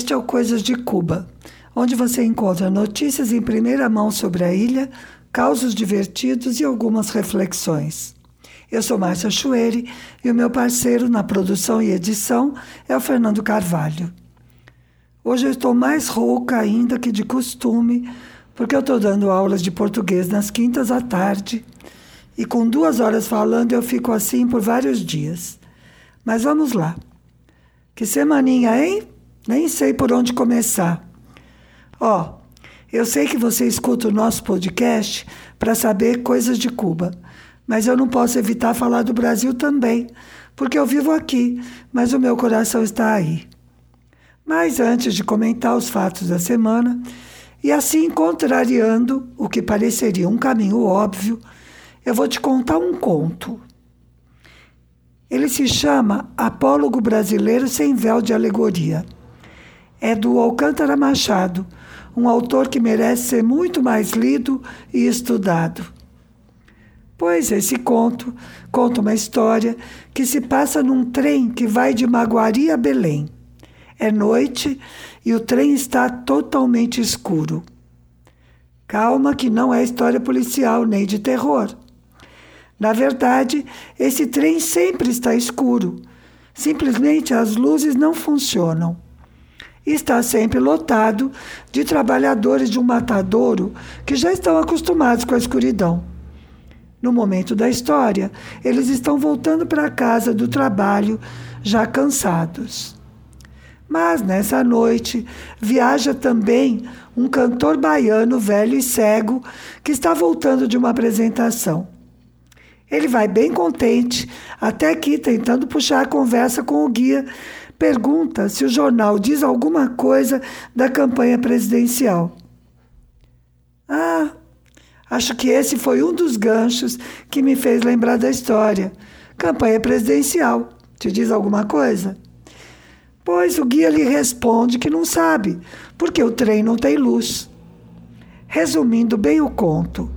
Este é o Coisas de Cuba, onde você encontra notícias em primeira mão sobre a ilha, causos divertidos e algumas reflexões. Eu sou Márcia Chueri e o meu parceiro na produção e edição é o Fernando Carvalho. Hoje eu estou mais rouca ainda que de costume, porque eu estou dando aulas de português nas quintas à tarde e com duas horas falando eu fico assim por vários dias. Mas vamos lá. Que semaninha, hein? Nem sei por onde começar. Ó, oh, eu sei que você escuta o nosso podcast para saber coisas de Cuba, mas eu não posso evitar falar do Brasil também, porque eu vivo aqui, mas o meu coração está aí. Mas antes de comentar os fatos da semana, e assim contrariando o que pareceria um caminho óbvio, eu vou te contar um conto. Ele se chama Apólogo Brasileiro Sem Véu de Alegoria. É do Alcântara Machado, um autor que merece ser muito mais lido e estudado. Pois esse conto conta uma história que se passa num trem que vai de Maguari a Belém. É noite e o trem está totalmente escuro. Calma, que não é história policial nem de terror. Na verdade, esse trem sempre está escuro. Simplesmente as luzes não funcionam. Está sempre lotado de trabalhadores de um matadouro que já estão acostumados com a escuridão. No momento da história, eles estão voltando para casa do trabalho já cansados. Mas nessa noite viaja também um cantor baiano velho e cego que está voltando de uma apresentação. Ele vai bem contente, até que, tentando puxar a conversa com o guia, pergunta se o jornal diz alguma coisa da campanha presidencial. Ah, acho que esse foi um dos ganchos que me fez lembrar da história. Campanha presidencial. Te diz alguma coisa? Pois o guia lhe responde que não sabe, porque o trem não tem luz. Resumindo bem o conto,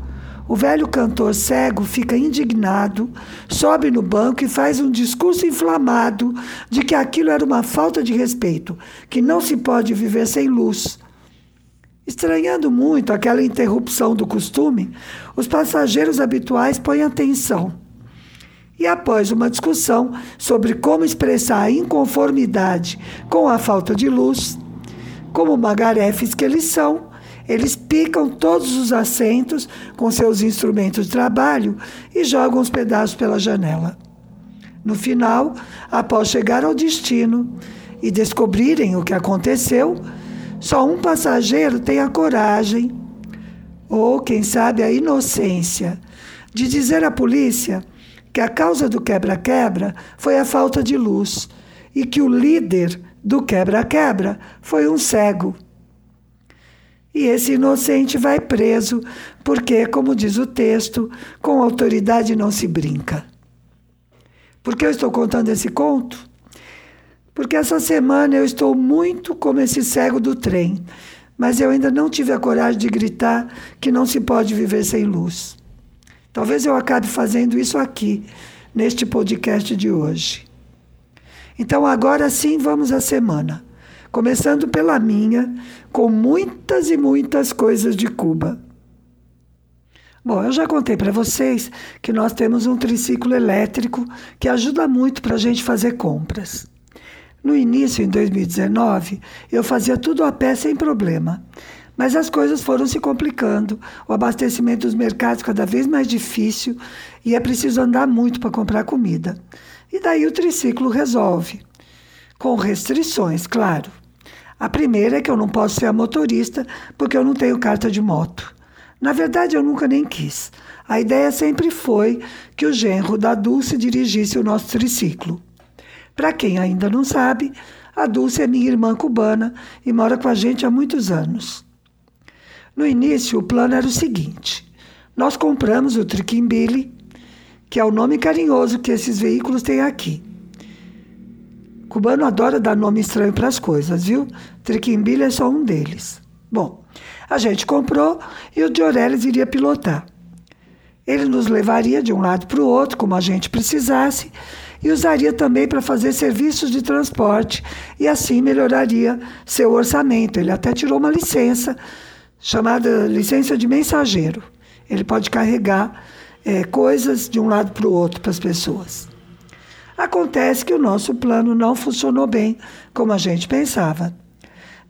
o velho cantor cego fica indignado, sobe no banco e faz um discurso inflamado de que aquilo era uma falta de respeito, que não se pode viver sem luz. Estranhando muito aquela interrupção do costume, os passageiros habituais põem atenção. E após uma discussão sobre como expressar a inconformidade com a falta de luz, como magarefes que eles são, eles picam todos os assentos com seus instrumentos de trabalho e jogam os pedaços pela janela. No final, após chegar ao destino e descobrirem o que aconteceu, só um passageiro tem a coragem, ou quem sabe a inocência, de dizer à polícia que a causa do quebra-quebra foi a falta de luz e que o líder do quebra-quebra foi um cego. E esse inocente vai preso, porque, como diz o texto, com autoridade não se brinca. Por que eu estou contando esse conto? Porque essa semana eu estou muito como esse cego do trem, mas eu ainda não tive a coragem de gritar que não se pode viver sem luz. Talvez eu acabe fazendo isso aqui, neste podcast de hoje. Então, agora sim, vamos à semana começando pela minha, com muitas e muitas coisas de Cuba. Bom, eu já contei para vocês que nós temos um triciclo elétrico que ajuda muito para a gente fazer compras. No início, em 2019, eu fazia tudo a pé sem problema. Mas as coisas foram se complicando, o abastecimento dos mercados cada vez mais difícil e é preciso andar muito para comprar comida. E daí o triciclo resolve. Com restrições, claro. A primeira é que eu não posso ser a motorista porque eu não tenho carta de moto. Na verdade, eu nunca nem quis. A ideia sempre foi que o genro da Dulce dirigisse o nosso triciclo. Para quem ainda não sabe, a Dulce é minha irmã cubana e mora com a gente há muitos anos. No início, o plano era o seguinte: nós compramos o Triquimbili, que é o nome carinhoso que esses veículos têm aqui. Cubano adora dar nome estranho para as coisas, viu? Triquimbilha é só um deles. Bom, a gente comprou e o Dioreles iria pilotar. Ele nos levaria de um lado para o outro, como a gente precisasse, e usaria também para fazer serviços de transporte e assim melhoraria seu orçamento. Ele até tirou uma licença chamada licença de mensageiro. Ele pode carregar é, coisas de um lado para o outro para as pessoas. Acontece que o nosso plano não funcionou bem como a gente pensava.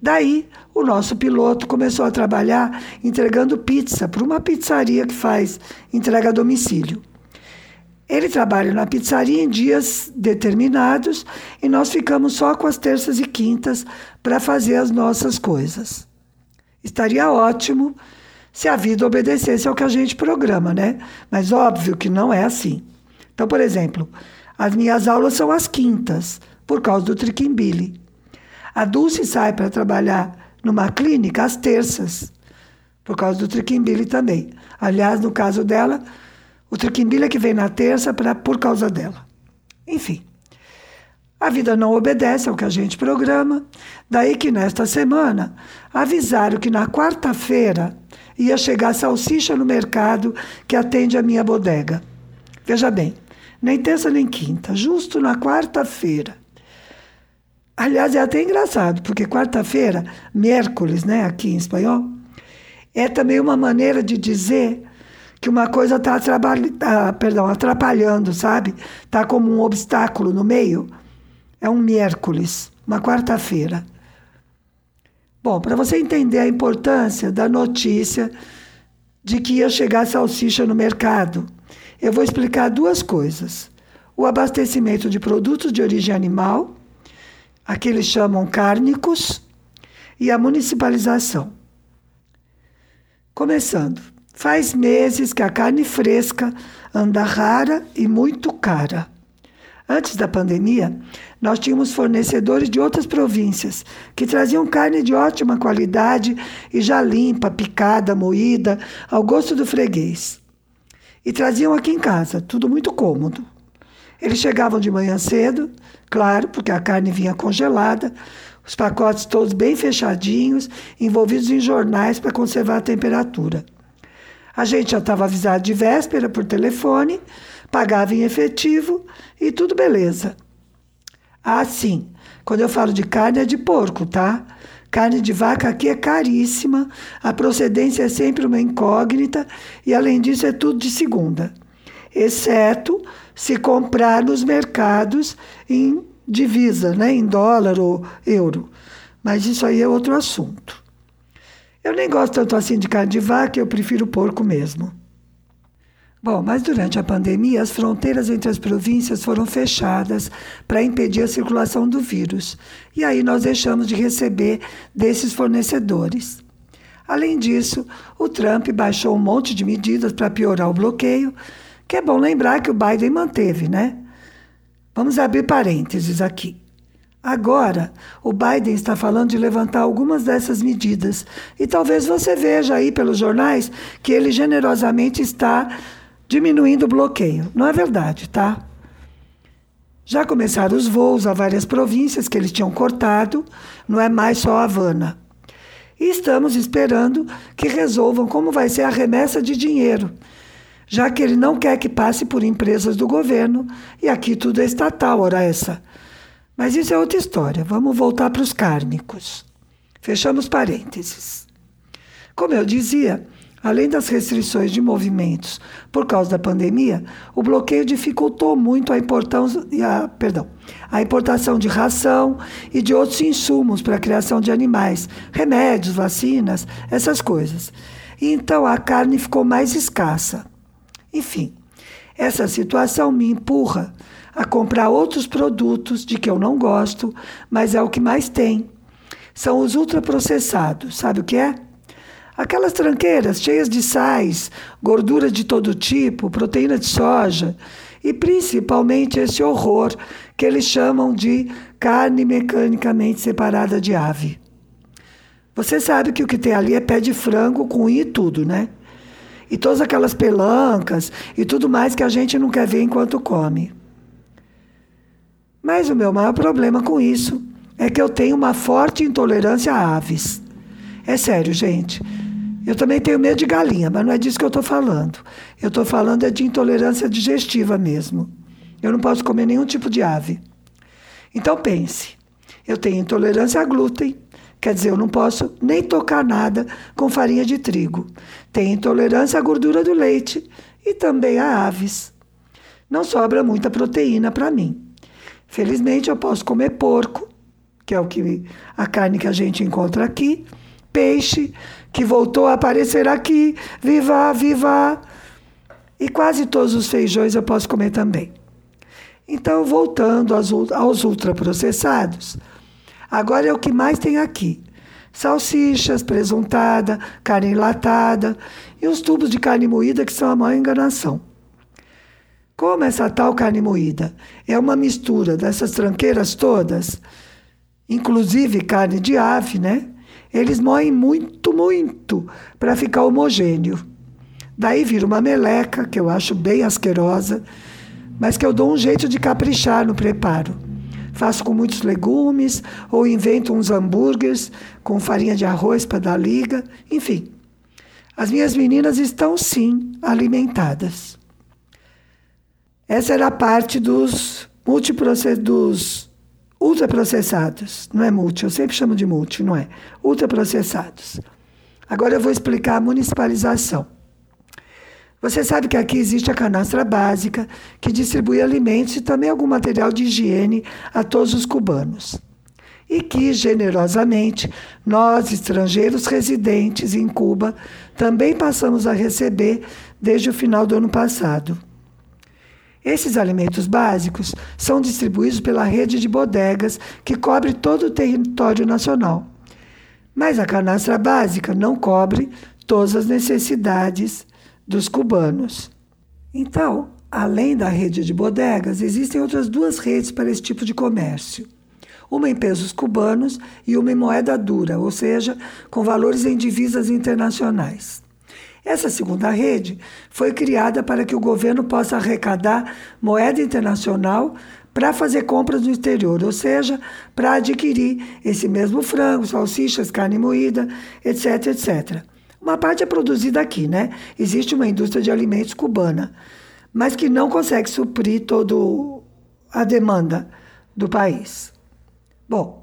Daí, o nosso piloto começou a trabalhar entregando pizza para uma pizzaria que faz entrega a domicílio. Ele trabalha na pizzaria em dias determinados e nós ficamos só com as terças e quintas para fazer as nossas coisas. Estaria ótimo se a vida obedecesse ao que a gente programa, né? Mas óbvio que não é assim. Então, por exemplo, as minhas aulas são às quintas, por causa do triquimbili. A Dulce sai para trabalhar numa clínica às terças, por causa do triquimbili também. Aliás, no caso dela, o triquimbili é que vem na terça pra, por causa dela. Enfim, a vida não obedece ao que a gente programa. Daí que nesta semana avisaram que na quarta-feira ia chegar salsicha no mercado que atende a minha bodega. Veja bem, nem terça nem quinta, justo na quarta-feira. Aliás, é até engraçado, porque quarta-feira, miércoles, né, aqui em espanhol, é também uma maneira de dizer que uma coisa está tá, perdão, atrapalhando, sabe? Está como um obstáculo no meio. É um miércoles, uma quarta-feira. Bom, para você entender a importância da notícia de que ia chegar salsicha no mercado, eu vou explicar duas coisas: o abastecimento de produtos de origem animal, aqui eles chamam cárnicos, e a municipalização. Começando, faz meses que a carne fresca anda rara e muito cara. Antes da pandemia, nós tínhamos fornecedores de outras províncias que traziam carne de ótima qualidade e já limpa, picada, moída, ao gosto do freguês e traziam aqui em casa, tudo muito cômodo. Eles chegavam de manhã cedo, claro, porque a carne vinha congelada, os pacotes todos bem fechadinhos, envolvidos em jornais para conservar a temperatura. A gente já estava avisado de véspera por telefone, pagava em efetivo e tudo beleza. Ah, sim, quando eu falo de carne é de porco, tá? Carne de vaca aqui é caríssima, a procedência é sempre uma incógnita e, além disso, é tudo de segunda, exceto se comprar nos mercados em divisa, né, em dólar ou euro. Mas isso aí é outro assunto. Eu nem gosto tanto assim de carne de vaca, eu prefiro porco mesmo. Bom, mas durante a pandemia, as fronteiras entre as províncias foram fechadas para impedir a circulação do vírus. E aí nós deixamos de receber desses fornecedores. Além disso, o Trump baixou um monte de medidas para piorar o bloqueio, que é bom lembrar que o Biden manteve, né? Vamos abrir parênteses aqui. Agora, o Biden está falando de levantar algumas dessas medidas. E talvez você veja aí pelos jornais que ele generosamente está diminuindo o bloqueio. Não é verdade, tá? Já começaram os voos a várias províncias que eles tinham cortado, não é mais só Havana. E estamos esperando que resolvam como vai ser a remessa de dinheiro, já que ele não quer que passe por empresas do governo e aqui tudo é estatal, ora essa. Mas isso é outra história. Vamos voltar para os cárnicos. Fechamos parênteses. Como eu dizia, Além das restrições de movimentos por causa da pandemia, o bloqueio dificultou muito a, a, perdão, a importação de ração e de outros insumos para a criação de animais, remédios, vacinas, essas coisas. E então a carne ficou mais escassa. Enfim, essa situação me empurra a comprar outros produtos de que eu não gosto, mas é o que mais tem. São os ultraprocessados. Sabe o que é? Aquelas tranqueiras cheias de sais, gordura de todo tipo, proteína de soja e principalmente esse horror que eles chamam de carne mecanicamente separada de ave. Você sabe que o que tem ali é pé de frango com e tudo, né? E todas aquelas pelancas e tudo mais que a gente não quer ver enquanto come. Mas o meu maior problema com isso é que eu tenho uma forte intolerância a aves. É sério, gente. Eu também tenho medo de galinha, mas não é disso que eu estou falando. Eu estou falando é de intolerância digestiva mesmo. Eu não posso comer nenhum tipo de ave. Então pense, eu tenho intolerância a glúten, quer dizer, eu não posso nem tocar nada com farinha de trigo. Tenho intolerância à gordura do leite e também a aves. Não sobra muita proteína para mim. Felizmente eu posso comer porco, que é o que a carne que a gente encontra aqui, peixe, que voltou a aparecer aqui, viva, viva. E quase todos os feijões eu posso comer também. Então, voltando aos, aos ultraprocessados, agora é o que mais tem aqui: salsichas, presuntada, carne enlatada e os tubos de carne moída, que são a maior enganação. Como essa tal carne moída é uma mistura dessas tranqueiras todas, inclusive carne de ave, né? Eles moem muito, muito para ficar homogêneo. Daí vira uma meleca, que eu acho bem asquerosa, mas que eu dou um jeito de caprichar no preparo. Faço com muitos legumes ou invento uns hambúrgueres com farinha de arroz para dar liga, enfim. As minhas meninas estão sim alimentadas. Essa era a parte dos dos ultraprocessados. Não é multi, eu sempre chamo de multi, não é? Ultraprocessados. Agora eu vou explicar a municipalização. Você sabe que aqui existe a canastra básica, que distribui alimentos e também algum material de higiene a todos os cubanos. E que, generosamente, nós, estrangeiros residentes em Cuba, também passamos a receber desde o final do ano passado. Esses alimentos básicos são distribuídos pela rede de bodegas que cobre todo o território nacional. Mas a canastra básica não cobre todas as necessidades dos cubanos. Então, além da rede de bodegas, existem outras duas redes para esse tipo de comércio. Uma em pesos cubanos e uma em moeda dura, ou seja, com valores em divisas internacionais. Essa segunda rede foi criada para que o governo possa arrecadar moeda internacional para fazer compras no exterior, ou seja, para adquirir esse mesmo frango, salsichas, carne moída, etc, etc. Uma parte é produzida aqui, né? Existe uma indústria de alimentos cubana, mas que não consegue suprir toda a demanda do país. Bom,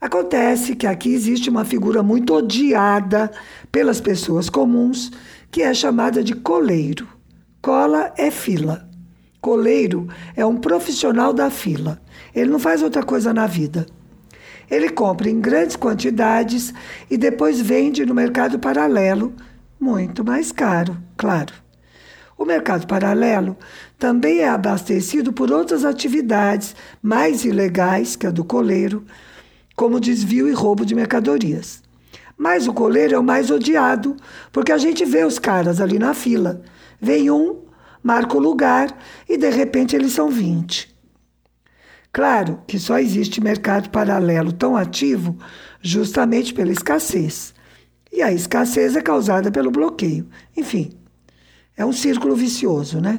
acontece que aqui existe uma figura muito odiada pelas pessoas comuns, que é chamada de coleiro. Cola é fila. Coleiro é um profissional da fila. Ele não faz outra coisa na vida. Ele compra em grandes quantidades e depois vende no mercado paralelo, muito mais caro, claro. O mercado paralelo também é abastecido por outras atividades mais ilegais que a do coleiro, como desvio e roubo de mercadorias. Mas o coleiro é o mais odiado, porque a gente vê os caras ali na fila. Vem um, marca o lugar e de repente eles são 20. Claro que só existe mercado paralelo tão ativo justamente pela escassez. E a escassez é causada pelo bloqueio. Enfim, é um círculo vicioso, né?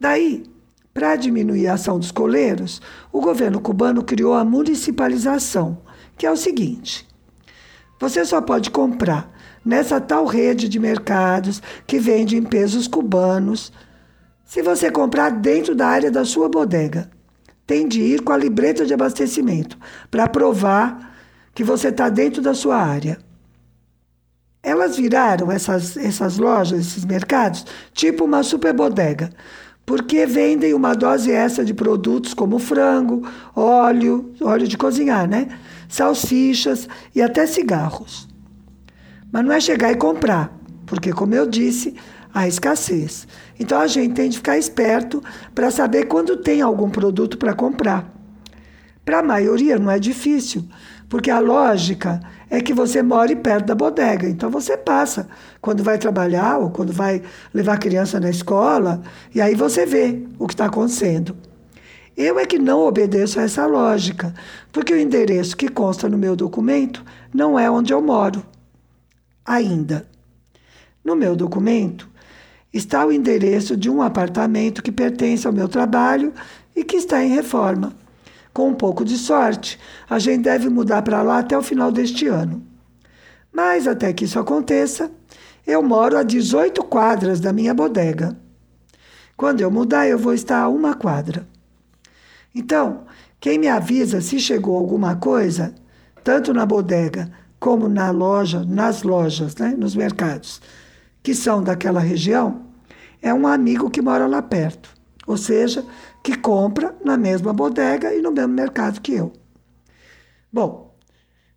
Daí, para diminuir a ação dos coleiros, o governo cubano criou a municipalização, que é o seguinte: você só pode comprar nessa tal rede de mercados que vende em pesos cubanos se você comprar dentro da área da sua bodega. Tem de ir com a libreta de abastecimento para provar que você está dentro da sua área. Elas viraram essas, essas lojas, esses mercados, tipo uma super bodega, porque vendem uma dose extra de produtos como frango, óleo, óleo de cozinhar, né? Salsichas e até cigarros. Mas não é chegar e comprar, porque, como eu disse, a escassez. Então a gente tem de ficar esperto para saber quando tem algum produto para comprar. Para a maioria não é difícil, porque a lógica é que você more perto da bodega. Então você passa quando vai trabalhar ou quando vai levar a criança na escola, e aí você vê o que está acontecendo. Eu é que não obedeço a essa lógica, porque o endereço que consta no meu documento não é onde eu moro. Ainda. No meu documento, está o endereço de um apartamento que pertence ao meu trabalho e que está em reforma. Com um pouco de sorte, a gente deve mudar para lá até o final deste ano. Mas até que isso aconteça, eu moro a 18 quadras da minha bodega. Quando eu mudar, eu vou estar a uma quadra. Então, quem me avisa se chegou alguma coisa, tanto na bodega como na loja, nas lojas, né, nos mercados, que são daquela região, é um amigo que mora lá perto. Ou seja, que compra na mesma bodega e no mesmo mercado que eu. Bom,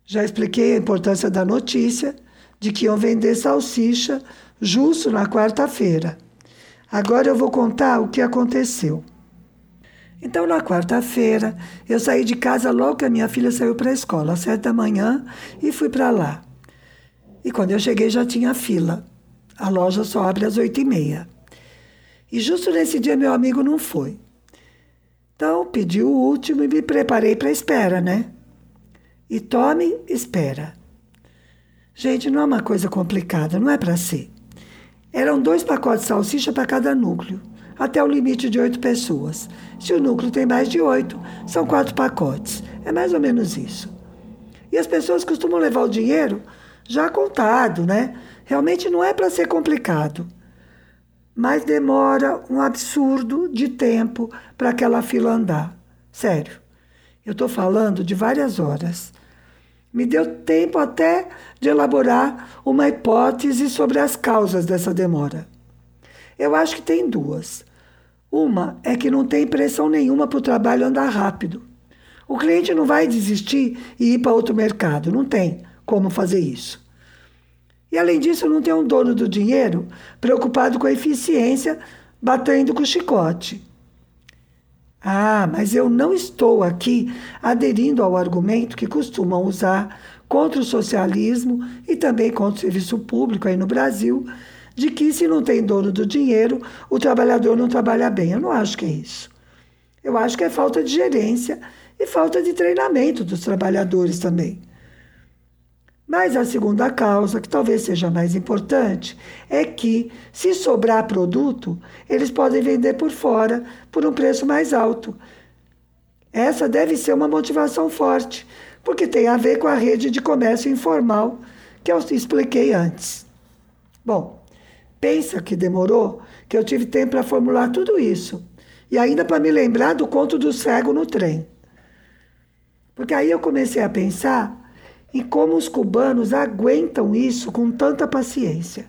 já expliquei a importância da notícia de que iam vender salsicha justo na quarta-feira. Agora eu vou contar o que aconteceu. Então, na quarta-feira, eu saí de casa logo que a minha filha saiu para a escola, às sete da manhã, e fui para lá. E quando eu cheguei, já tinha fila. A loja só abre às oito e meia. E justo nesse dia, meu amigo não foi. Então, pedi o último e me preparei para a espera, né? E tome, espera. Gente, não é uma coisa complicada, não é para ser. Eram dois pacotes de salsicha para cada núcleo, até o limite de oito pessoas. Se o núcleo tem mais de oito, são quatro pacotes. É mais ou menos isso. E as pessoas costumam levar o dinheiro já contado, né? Realmente não é para ser complicado. Mas demora um absurdo de tempo para aquela fila andar. Sério. Eu estou falando de várias horas. Me deu tempo até de elaborar uma hipótese sobre as causas dessa demora. Eu acho que tem duas. Uma é que não tem pressão nenhuma para o trabalho andar rápido. O cliente não vai desistir e ir para outro mercado, não tem como fazer isso. E além disso, não tem um dono do dinheiro preocupado com a eficiência, batendo com o chicote. Ah, mas eu não estou aqui aderindo ao argumento que costumam usar contra o socialismo e também contra o serviço público aí no Brasil, de que se não tem dono do dinheiro, o trabalhador não trabalha bem. Eu não acho que é isso. Eu acho que é falta de gerência e falta de treinamento dos trabalhadores também. Mas a segunda causa, que talvez seja mais importante, é que, se sobrar produto, eles podem vender por fora por um preço mais alto. Essa deve ser uma motivação forte, porque tem a ver com a rede de comércio informal que eu expliquei antes. Bom, Pensa que demorou, que eu tive tempo para formular tudo isso. E ainda para me lembrar do conto do cego no trem. Porque aí eu comecei a pensar em como os cubanos aguentam isso com tanta paciência.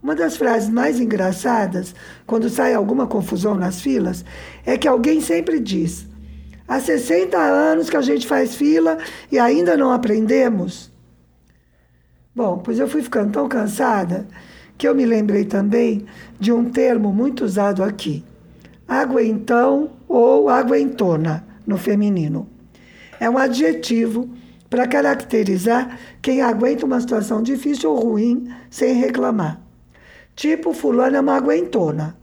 Uma das frases mais engraçadas, quando sai alguma confusão nas filas, é que alguém sempre diz: há 60 anos que a gente faz fila e ainda não aprendemos. Bom, pois eu fui ficando tão cansada que eu me lembrei também de um termo muito usado aqui, aguentão ou aguentona, no feminino. É um adjetivo para caracterizar quem aguenta uma situação difícil ou ruim sem reclamar. Tipo, fulano é uma aguentona.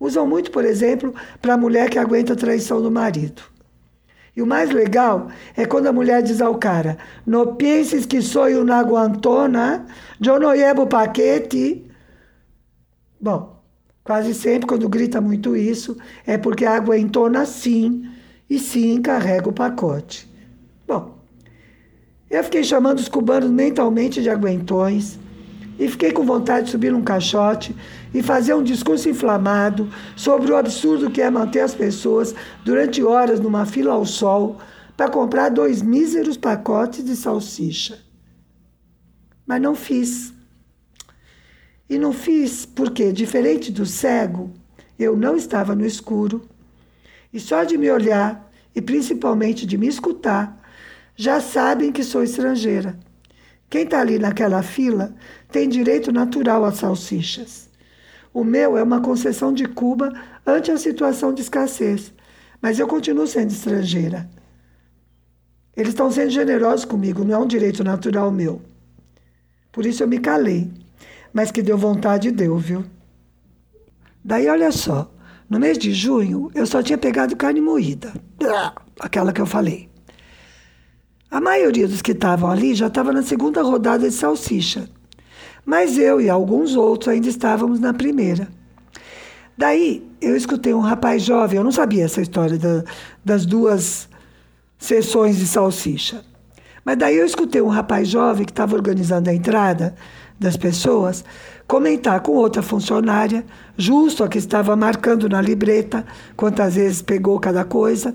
Usam muito, por exemplo, para a mulher que aguenta a traição do marido. E o mais legal é quando a mulher diz ao cara: Não penses que sou uma aguantona, eu não levo paquete. Bom, quase sempre quando grita muito isso é porque aguentona sim e sim carrega o pacote. Bom, eu fiquei chamando os cubanos mentalmente de aguentões e fiquei com vontade de subir num caixote e fazer um discurso inflamado sobre o absurdo que é manter as pessoas durante horas numa fila ao sol para comprar dois míseros pacotes de salsicha. Mas não fiz. E não fiz porque, diferente do cego, eu não estava no escuro. E só de me olhar, e principalmente de me escutar, já sabem que sou estrangeira. Quem está ali naquela fila tem direito natural às salsichas. O meu é uma concessão de Cuba ante a situação de escassez, mas eu continuo sendo estrangeira. Eles estão sendo generosos comigo, não é um direito natural meu. Por isso eu me calei, mas que deu vontade deu, viu? Daí olha só, no mês de junho eu só tinha pegado carne moída, aquela que eu falei. A maioria dos que estavam ali já estava na segunda rodada de salsicha, mas eu e alguns outros ainda estávamos na primeira. Daí eu escutei um rapaz jovem, eu não sabia essa história da, das duas sessões de salsicha. Mas daí eu escutei um rapaz jovem que estava organizando a entrada, das pessoas, comentar com outra funcionária, justo a que estava marcando na libreta quantas vezes pegou cada coisa,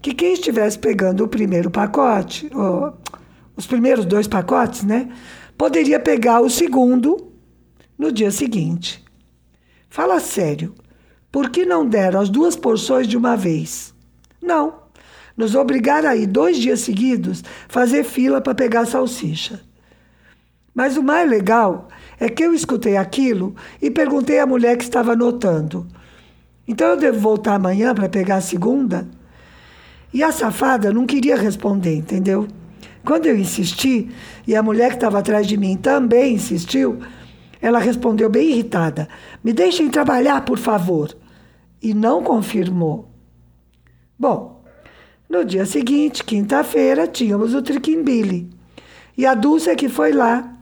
que quem estivesse pegando o primeiro pacote, os primeiros dois pacotes, né, poderia pegar o segundo no dia seguinte. Fala sério, por que não deram as duas porções de uma vez? Não. Nos obrigaram a ir dois dias seguidos fazer fila para pegar salsicha. Mas o mais legal é que eu escutei aquilo e perguntei à mulher que estava anotando. Então eu devo voltar amanhã para pegar a segunda? E a safada não queria responder, entendeu? Quando eu insisti, e a mulher que estava atrás de mim também insistiu, ela respondeu bem irritada: Me deixem trabalhar, por favor. E não confirmou. Bom, no dia seguinte, quinta-feira, tínhamos o Triquimbili. E a Dulce que foi lá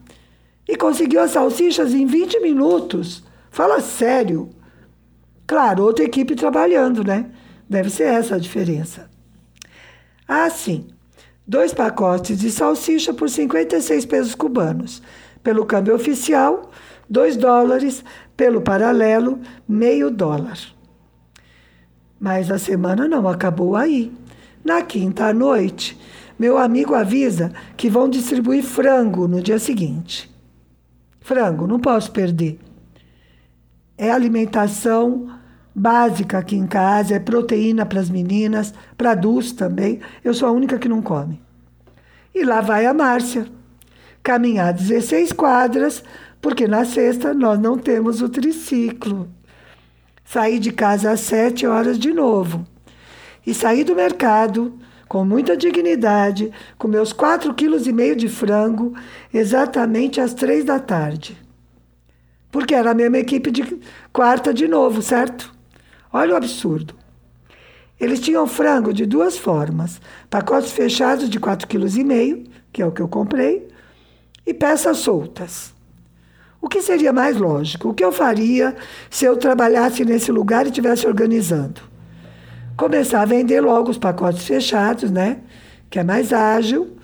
e conseguiu as salsichas em 20 minutos. Fala sério. Claro, outra equipe trabalhando, né? Deve ser essa a diferença. Ah, sim. Dois pacotes de salsicha por 56 pesos cubanos. Pelo câmbio oficial, 2 dólares. Pelo paralelo, meio dólar. Mas a semana não acabou aí. Na quinta à noite, meu amigo avisa que vão distribuir frango no dia seguinte. Frango, não posso perder. É alimentação básica aqui em casa, é proteína para as meninas, para adultos também. Eu sou a única que não come. E lá vai a Márcia. Caminhar 16 quadras, porque na sexta nós não temos o triciclo. Saí de casa às 7 horas de novo. E saí do mercado com muita dignidade, com meus quatro quilos e meio de frango, exatamente às três da tarde. Porque era a mesma equipe de quarta de novo, certo? Olha o absurdo. Eles tinham frango de duas formas: pacotes fechados de quatro quilos e meio, que é o que eu comprei, e peças soltas. O que seria mais lógico? O que eu faria se eu trabalhasse nesse lugar e estivesse organizando? começar a vender logo os pacotes fechados, né? Que é mais ágil.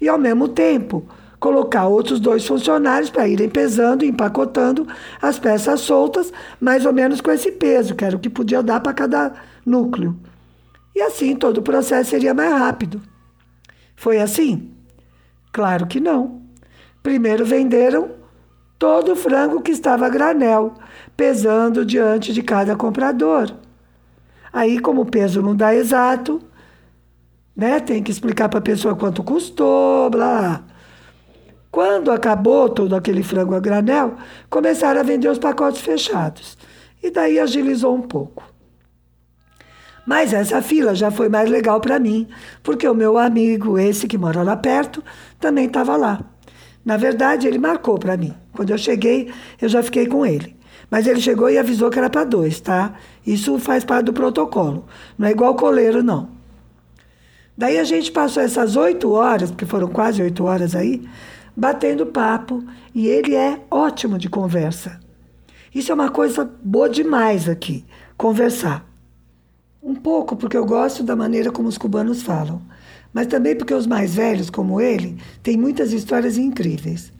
E ao mesmo tempo, colocar outros dois funcionários para irem pesando e empacotando as peças soltas, mais ou menos com esse peso, que era o que podia dar para cada núcleo. E assim todo o processo seria mais rápido. Foi assim? Claro que não. Primeiro venderam todo o frango que estava a granel, pesando diante de cada comprador. Aí, como o peso não dá exato, né, tem que explicar para a pessoa quanto custou, blá. Quando acabou todo aquele frango a granel, começaram a vender os pacotes fechados. E daí agilizou um pouco. Mas essa fila já foi mais legal para mim, porque o meu amigo, esse que mora lá perto, também estava lá. Na verdade, ele marcou para mim. Quando eu cheguei, eu já fiquei com ele. Mas ele chegou e avisou que era para dois, tá? Isso faz parte do protocolo. Não é igual coleiro, não. Daí a gente passou essas oito horas, porque foram quase oito horas aí, batendo papo. E ele é ótimo de conversa. Isso é uma coisa boa demais aqui, conversar. Um pouco porque eu gosto da maneira como os cubanos falam, mas também porque os mais velhos, como ele, têm muitas histórias incríveis.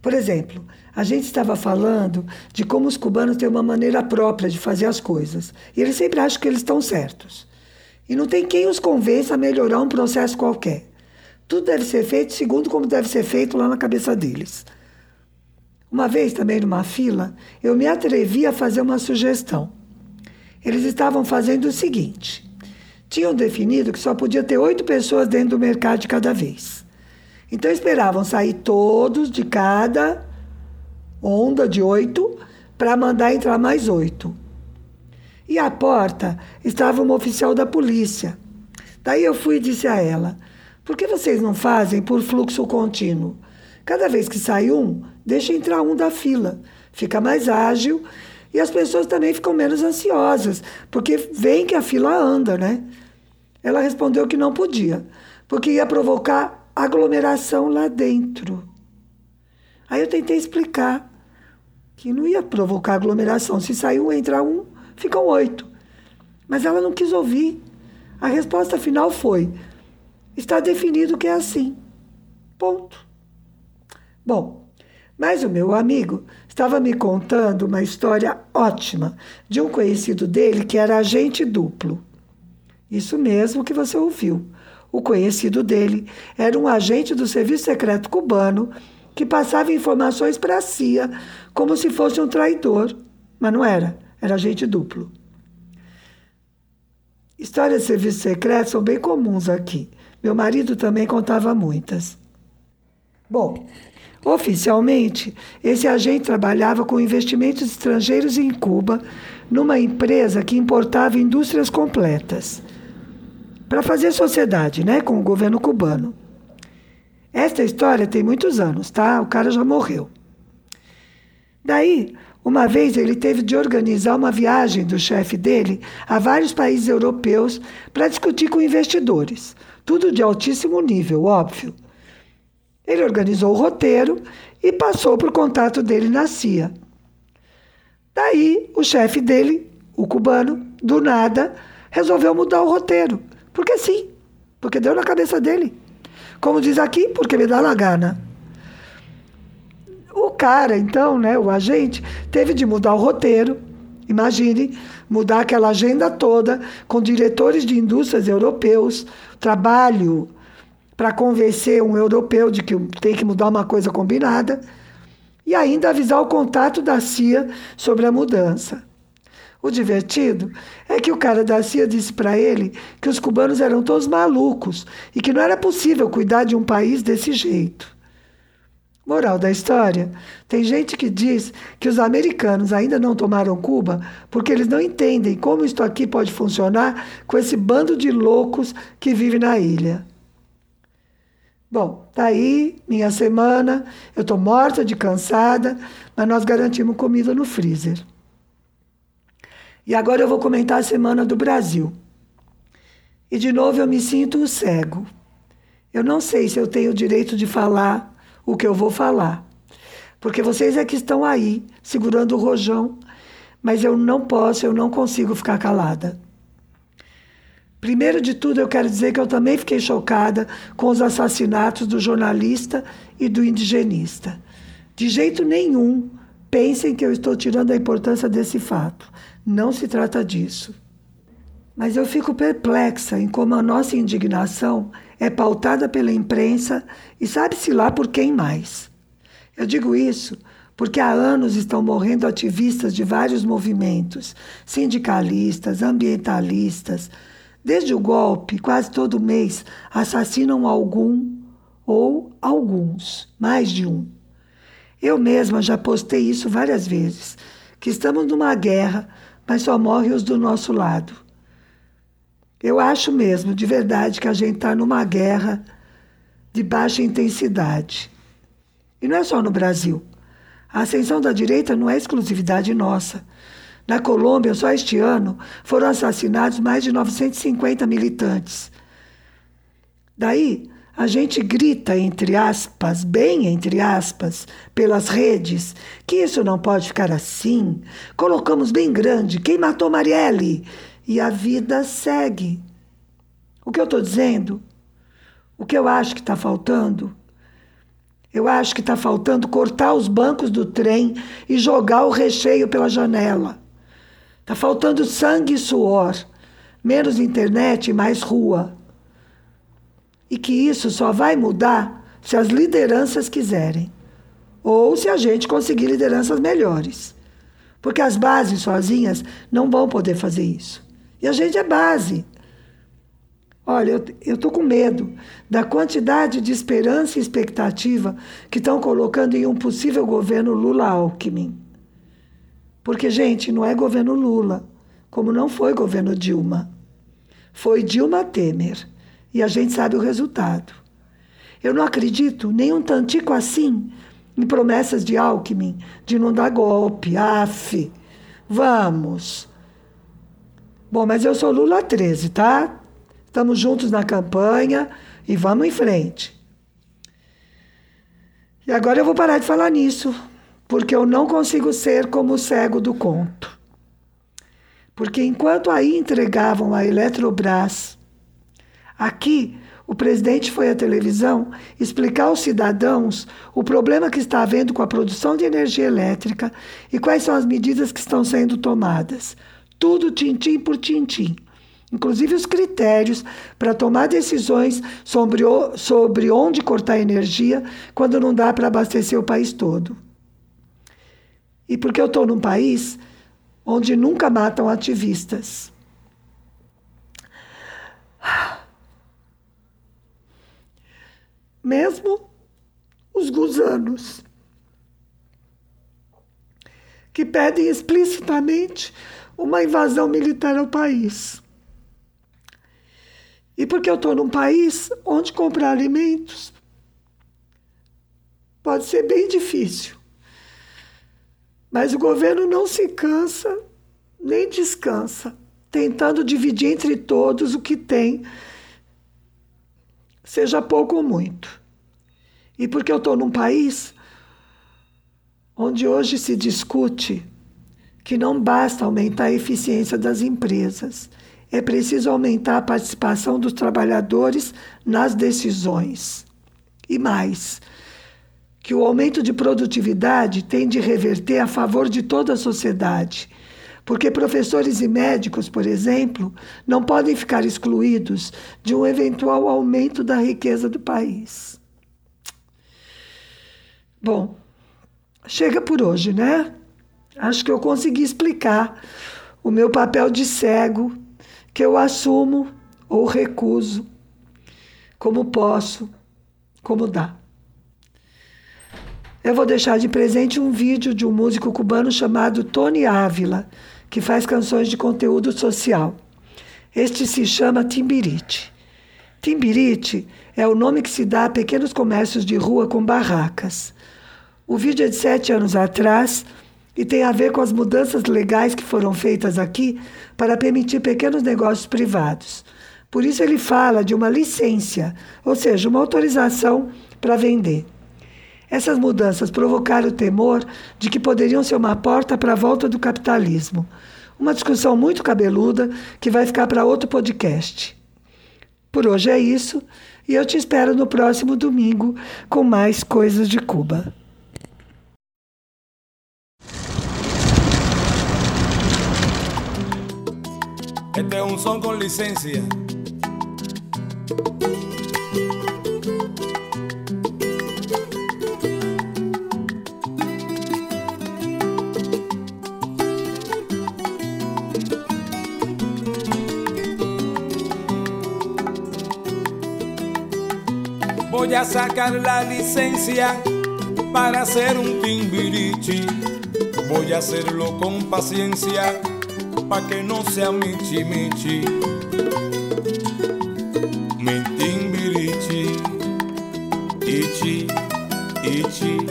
Por exemplo, a gente estava falando de como os cubanos têm uma maneira própria de fazer as coisas. E eles sempre acham que eles estão certos. E não tem quem os convença a melhorar um processo qualquer. Tudo deve ser feito segundo como deve ser feito lá na cabeça deles. Uma vez, também numa fila, eu me atrevi a fazer uma sugestão. Eles estavam fazendo o seguinte: tinham definido que só podia ter oito pessoas dentro do mercado de cada vez. Então esperavam sair todos de cada onda de oito para mandar entrar mais oito. E à porta estava uma oficial da polícia. Daí eu fui e disse a ela: por que vocês não fazem por fluxo contínuo? Cada vez que sai um, deixa entrar um da fila. Fica mais ágil e as pessoas também ficam menos ansiosas, porque veem que a fila anda, né? Ela respondeu que não podia, porque ia provocar aglomeração lá dentro. Aí eu tentei explicar que não ia provocar aglomeração. Se sair um, entrar um, ficam oito. Mas ela não quis ouvir. A resposta final foi: está definido que é assim. Ponto. Bom, Mas o meu amigo estava me contando uma história ótima de um conhecido dele que era agente duplo. Isso mesmo que você ouviu. O conhecido dele era um agente do Serviço Secreto Cubano que passava informações para a CIA como se fosse um traidor. Mas não era, era agente duplo. Histórias de serviço secreto são bem comuns aqui. Meu marido também contava muitas. Bom, oficialmente, esse agente trabalhava com investimentos estrangeiros em Cuba, numa empresa que importava indústrias completas para fazer sociedade, né, com o governo cubano. Esta história tem muitos anos, tá? O cara já morreu. Daí, uma vez ele teve de organizar uma viagem do chefe dele a vários países europeus para discutir com investidores. Tudo de altíssimo nível, óbvio. Ele organizou o roteiro e passou para o contato dele na CIA. Daí, o chefe dele, o cubano, do nada, resolveu mudar o roteiro. Porque sim, porque deu na cabeça dele. Como diz aqui, porque me dá na gana. O cara, então, né, o agente, teve de mudar o roteiro. Imagine mudar aquela agenda toda com diretores de indústrias europeus, trabalho para convencer um europeu de que tem que mudar uma coisa combinada e ainda avisar o contato da CIA sobre a mudança. O divertido é que o cara da CIA disse para ele que os cubanos eram todos malucos e que não era possível cuidar de um país desse jeito. Moral da história: tem gente que diz que os americanos ainda não tomaram Cuba porque eles não entendem como isto aqui pode funcionar com esse bando de loucos que vive na ilha. Bom, tá aí minha semana. Eu tô morta de cansada, mas nós garantimos comida no freezer. E agora eu vou comentar a semana do Brasil. E de novo eu me sinto cego. Eu não sei se eu tenho o direito de falar o que eu vou falar. Porque vocês é que estão aí, segurando o rojão, mas eu não posso, eu não consigo ficar calada. Primeiro de tudo, eu quero dizer que eu também fiquei chocada com os assassinatos do jornalista e do indigenista. De jeito nenhum pensem que eu estou tirando a importância desse fato. Não se trata disso. Mas eu fico perplexa em como a nossa indignação é pautada pela imprensa e sabe-se lá por quem mais. Eu digo isso porque há anos estão morrendo ativistas de vários movimentos, sindicalistas, ambientalistas. Desde o golpe, quase todo mês, assassinam algum ou alguns, mais de um. Eu mesma já postei isso várias vezes, que estamos numa guerra, mas só morrem os do nosso lado. Eu acho mesmo, de verdade, que a gente está numa guerra de baixa intensidade. E não é só no Brasil. A ascensão da direita não é exclusividade nossa. Na Colômbia, só este ano, foram assassinados mais de 950 militantes. Daí, a gente grita, entre aspas, bem entre aspas, pelas redes, que isso não pode ficar assim. Colocamos bem grande: quem matou Marielle? E a vida segue. O que eu estou dizendo? O que eu acho que está faltando? Eu acho que está faltando cortar os bancos do trem e jogar o recheio pela janela. Está faltando sangue e suor, menos internet e mais rua. E que isso só vai mudar se as lideranças quiserem, ou se a gente conseguir lideranças melhores. Porque as bases sozinhas não vão poder fazer isso. E a gente é base. Olha, eu estou com medo da quantidade de esperança e expectativa que estão colocando em um possível governo Lula-Alckmin. Porque, gente, não é governo Lula, como não foi governo Dilma. Foi Dilma Temer. E a gente sabe o resultado. Eu não acredito nem um tantico assim em promessas de Alckmin de não dar golpe. Af, vamos. Bom, mas eu sou Lula 13, tá? Estamos juntos na campanha e vamos em frente. E agora eu vou parar de falar nisso, porque eu não consigo ser como o cego do conto. Porque enquanto aí entregavam a Eletrobras, aqui o presidente foi à televisão explicar aos cidadãos o problema que está havendo com a produção de energia elétrica e quais são as medidas que estão sendo tomadas. Tudo tintim por tintim. Inclusive os critérios para tomar decisões sobre, o, sobre onde cortar energia quando não dá para abastecer o país todo. E porque eu estou num país onde nunca matam ativistas. mesmo os gusanos, que pedem explicitamente uma invasão militar ao país. E porque eu estou num país onde comprar alimentos pode ser bem difícil. Mas o governo não se cansa nem descansa, tentando dividir entre todos o que tem seja pouco ou muito. E porque eu estou num país onde hoje se discute que não basta aumentar a eficiência das empresas, é preciso aumentar a participação dos trabalhadores nas decisões. E mais, que o aumento de produtividade tem de reverter a favor de toda a sociedade porque professores e médicos, por exemplo, não podem ficar excluídos de um eventual aumento da riqueza do país. Bom, chega por hoje, né? Acho que eu consegui explicar o meu papel de cego, que eu assumo ou recuso, como posso, como dá. Eu vou deixar de presente um vídeo de um músico cubano chamado Tony Ávila, que faz canções de conteúdo social. Este se chama Timbirite. Timbirite é o nome que se dá a pequenos comércios de rua com barracas. O vídeo é de sete anos atrás e tem a ver com as mudanças legais que foram feitas aqui para permitir pequenos negócios privados. Por isso ele fala de uma licença, ou seja, uma autorização para vender. Essas mudanças provocaram o temor de que poderiam ser uma porta para a volta do capitalismo. Uma discussão muito cabeluda que vai ficar para outro podcast. Por hoje é isso e eu te espero no próximo domingo com mais coisas de Cuba. Este é um som com licença. Voy a sacar la licencia para hacer un timbirichi. Voy a hacerlo con paciencia pa' que no sea michi michi. Mi ichi, ichi.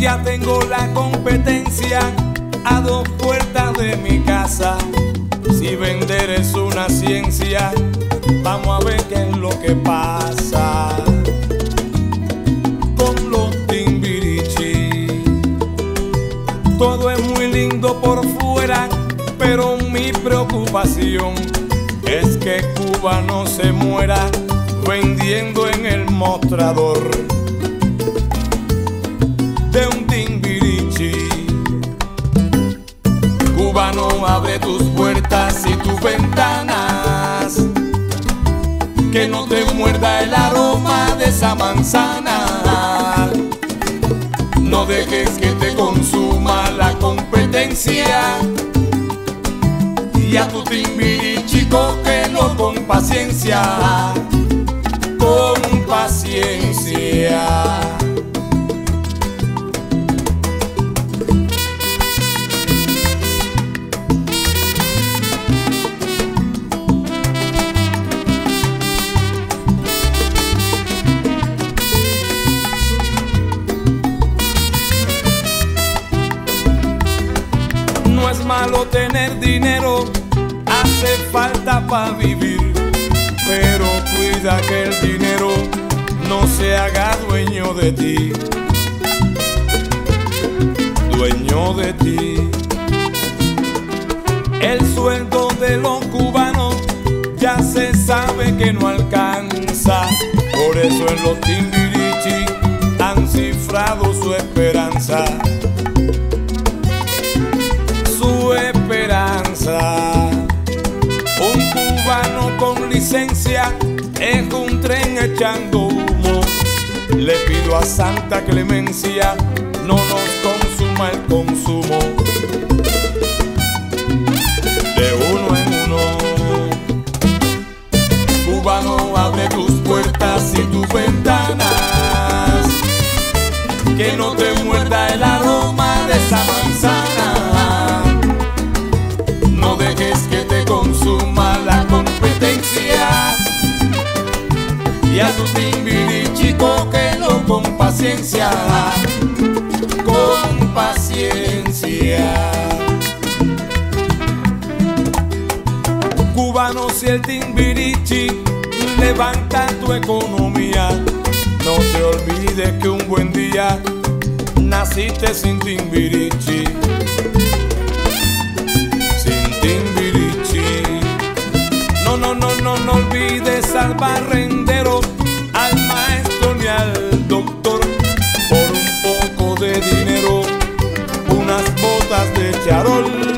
Ya tengo la competencia a dos puertas de mi casa. Si vender es una ciencia, vamos a ver qué es lo que pasa. Con los timbirichi, todo es pero mi preocupación es que Cuba no se muera vendiendo en el mostrador de un timbirichi. Cubano, abre tus puertas y tus ventanas. Que no te muerda el aroma de esa manzana. No dejes que te consuma la competencia. Y a tu timbirichi cógelo con paciencia. Con paciencia. No es malo tener dinero, falta para vivir. Pero cuida que el dinero no se haga dueño de ti. Dueño de ti. El sueldo de los cubanos ya se sabe que no alcanza. Por eso en los timbirichi han cifrado su esperanza. Su esperanza es un tren echando humo. Le pido a Santa Clemencia, no nos con paciencia. Cubanos y el timbirichi levantan tu economía. No te olvides que un buen día naciste sin timbirichi. Sin timbirichi. No, no, no, no, no olvides salvar de charol.